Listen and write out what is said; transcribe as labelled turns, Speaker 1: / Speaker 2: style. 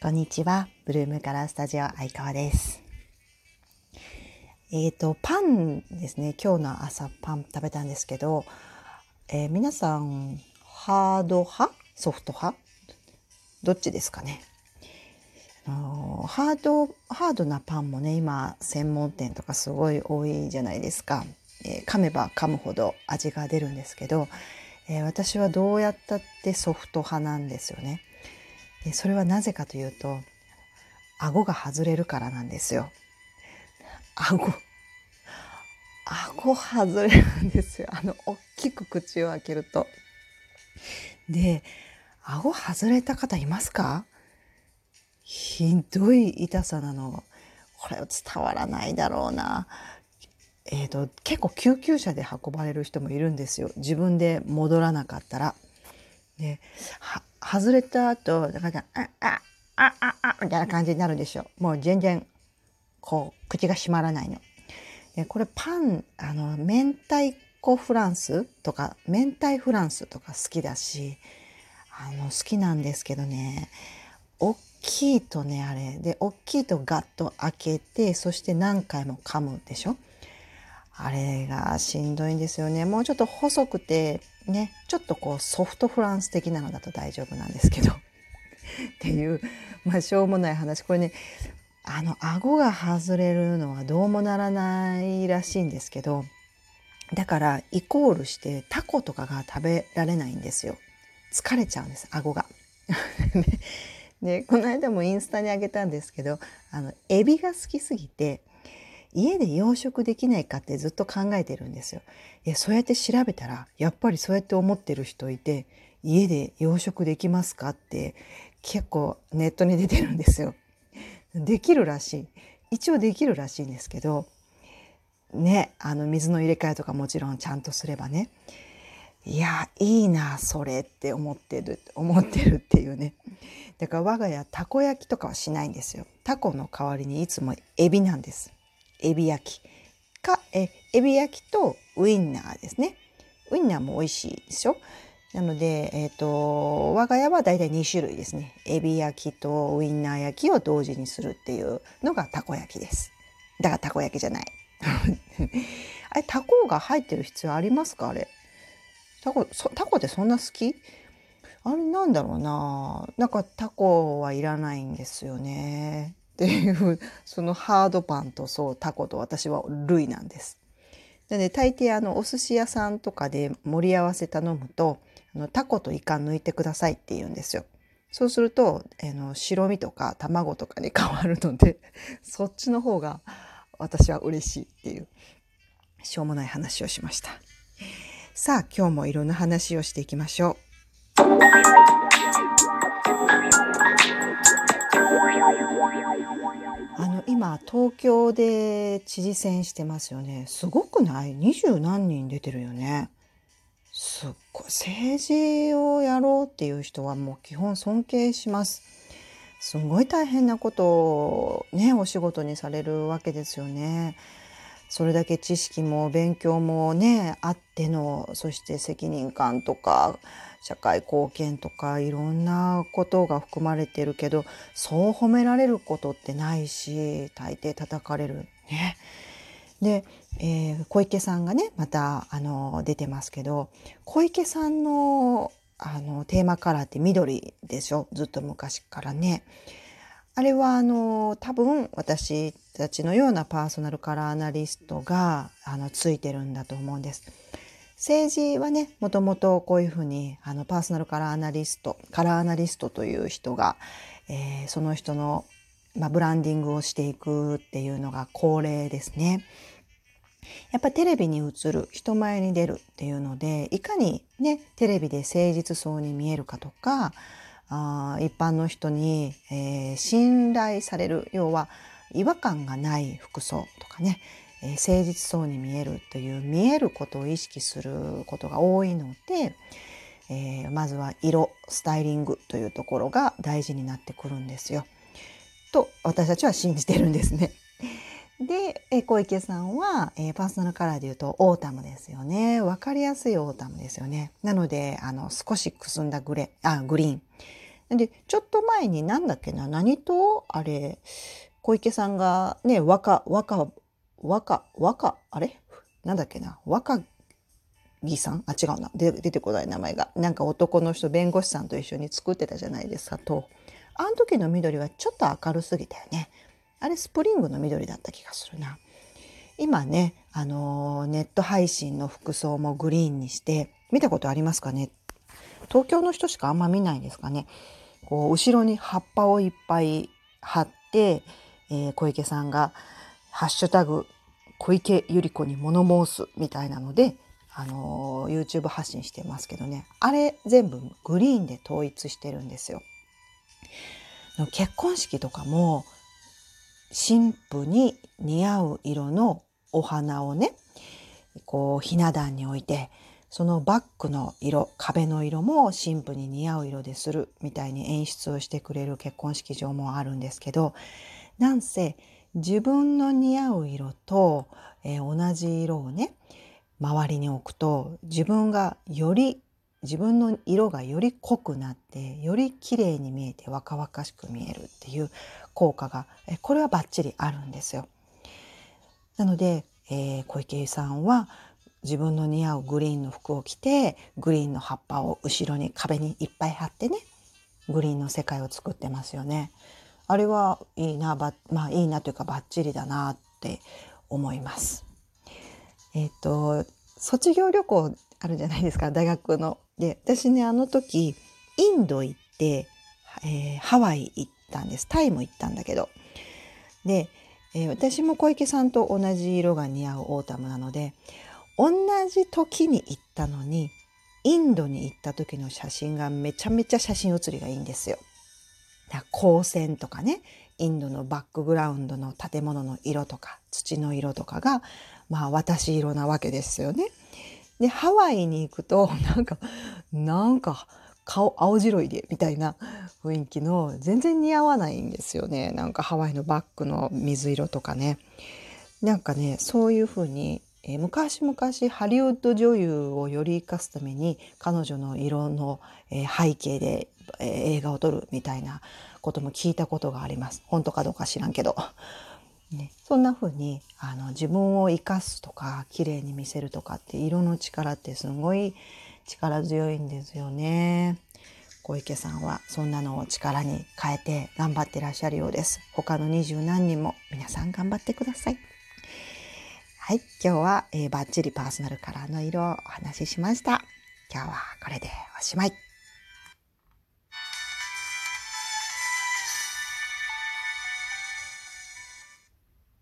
Speaker 1: こんにちは。ブルームカラースタジオ相川です。えっ、と、パンですね。今日の朝パン食べたんですけど、えー皆さん、ハード派？ソフト派？どっちですかね？あのーハード、ハードなパンもね、今、専門店とかすごい多いじゃないですか。え噛めば噛むほど味が出るんですけど、え私はどうやったってソフト派なんですよね。でそれはなぜかというと顎が外れるからなんですよ。顎顎外れるんですよ。あの大きく口を開けると。で顎外れた方いますか？ひどい痛さなの。これは伝わらないだろうな。えー、と結構救急車で運ばれる人もいるんですよ自分で戻らなかったら。で外れた後だからあああああみたいな感じになるでしょ。もう全然こう口が閉まらないの。でこれパンあの明太子フランスとか明太フランスとか好きだしあの好きなんですけどね。大きいとねあれ。で大きいとガッと開けてそして何回も噛むでしょ。あれがしんどいんですよね。もうちょっと細くてね、ちょっとこうソフトフランス的なのだと大丈夫なんですけど。っていう、まあしょうもない話。これね、あの、顎が外れるのはどうもならないらしいんですけど、だからイコールしてタコとかが食べられないんですよ。疲れちゃうんです、顎が。で、この間もインスタにあげたんですけど、あの、エビが好きすぎて、家で養殖できないかってずっと考えてるんですよ。いやそうやって調べたらやっぱりそうやって思ってる人いて家で養殖できますかって結構ネットに出てるんですよ。できるらしい。一応できるらしいんですけどねあの水の入れ替えとかもちろんちゃんとすればねいやいいなそれって思ってる思ってるっていうねだから我が家たこ焼きとかはしないんですよタコの代わりにいつもエビなんですエビ焼き。かえエビ焼きとウインナーですね。ウインナーも美味しいでしょなので、えっ、と我が家はだいたい2種類ですね。エビ焼きとウインナー焼きを同時にするっていうのがたこ焼きです。だからたこ焼きじゃない。あれタコが入ってる必要ありますか？あれ。タコそタコってそんな好き？あれなんだろうな。なんかタコはいらないんですよね。っていうそのハードパンとそうタコと私は類なんです。なので大抵あのお寿司屋さんとかで盛り合わせ頼むとあのタコとイカ抜いてくださいって言うんですよ。そうするとあの白身とか卵とかに変わるので そっちの方が私は嬉しいっていうしょうもない話をしました。さあ今日もいろんな話をしていきましょう。今東京で知事選してますよね。すごくない？二十何人出てるよね。すっごい政治をやろうっていう人はもう基本尊敬します。すごい大変なことをねお仕事にされるわけですよね。それだけ知識も勉強もねあってのそして責任感とか社会貢献とかいろんなことが含まれてるけどそう褒められることってないし大抵叩かれるね。で、えー小池さんがねまたあの出てますけど小池さんのあのテーマカラーって緑でしょ？ずっと昔からね。あれはあの多分私たちのようなパーソナルカラーアナリストがあのついてるんだと思うんです。政治はねもともとこういうふうにあのパーソナルカラーアナリストカラーアナリストという人が、えーその人の、まあ、ブランディングをしていくっていうのが恒例ですね。やっぱテレビに映る人前に出るっていうのでいかにねテレビで誠実そうに見えるかとかあ一般の人に、えー信頼される要は違和感がない服装とかね、えー誠実そうに見えるという見えることを意識することが多いので、えーまずは色スタイリングというところが大事になってくるんですよ。と私たちは信じてるんですね。で、え小池さんは、えパーソナルカラーで言うとオータムですよね。わかりやすいオータムですよね。なので、あの、少しくすんだグレ、あ、グリーン。でちょっと前になんだっけな何とあれ小池さんがね若若若若あれ？なんだっけな若木さん？あ違うなで出てこない名前がなんか男の人弁護士さんと一緒に作ってたじゃないですかとあの時の緑はちょっと明るすぎたよねあれスプリングの緑だった気がするな。今ねあのー、ネット配信の服装もグリーンにして見たことありますかね？東京の人しかあんま見ないんですかね？こう後ろに葉っぱをいっぱい貼って、えー、小池さんが「ハッシュタグ小池百合子に物申す」みたいなのであの YouTube 発信してますけどね。あれ全部グリーンで統一してるんですよ。結婚式とかも新婦に似合う色のお花をねこうひな壇に置いてそのバッグの色壁の色も新婦に似合う色でするみたいに演出をしてくれる結婚式場もあるんですけどなんせ自分の似合う色と、えー、同じ色をね周りに置くと自分がより自分の色がより濃くなってより綺麗に見えて若々しく見えるっていう効果がこれはバッチリあるんですよ。なので、えー、小池さんは自分の似合うグリーンの服を着てグリーンの葉っぱを後ろに壁にいっぱい貼ってねグリーンの世界を作ってますよね。あれはいいなばまあいいなというかバッチリだなって思います。えっ、と卒業旅行あるじゃないですか大学の。で私ねあの時インド行って、えー、ハワイ行ったんですタイも行ったんだけど。で、えー、私も小池さんと同じ色が似合うオータムなので同じ時に行ったのにインドに行った時の写真がめちゃめちゃ写真写りがいいんですよ。だ光線とかねインドのバックグラウンドの建物の色とか土の色とかがまあ私色なわけですよね。でハワイに行くと なんかなんか顔青白いでみたいな雰囲気の全然似合わないんですよね。なんかハワイのバッグの水色とかね。なんかねそういう風に、えー、昔々ハリウッド女優をより生かすために彼女の色の、えー、背景で、えー、映画を撮るみたいなことも聞いたことがあります。本当かどうか知らんけど。ね、そんな風にあに自分を生かすとか綺麗に見せるとかって色の力ってすごい力強いんですよね。小池さんはそんなのを力に変えて頑張ってらっしゃるようです。他の二十何人も皆さん頑張ってください。はい、今日は、えー、バッチリパーソナルカラーの色をお話ししました。今日はこれでおしまい。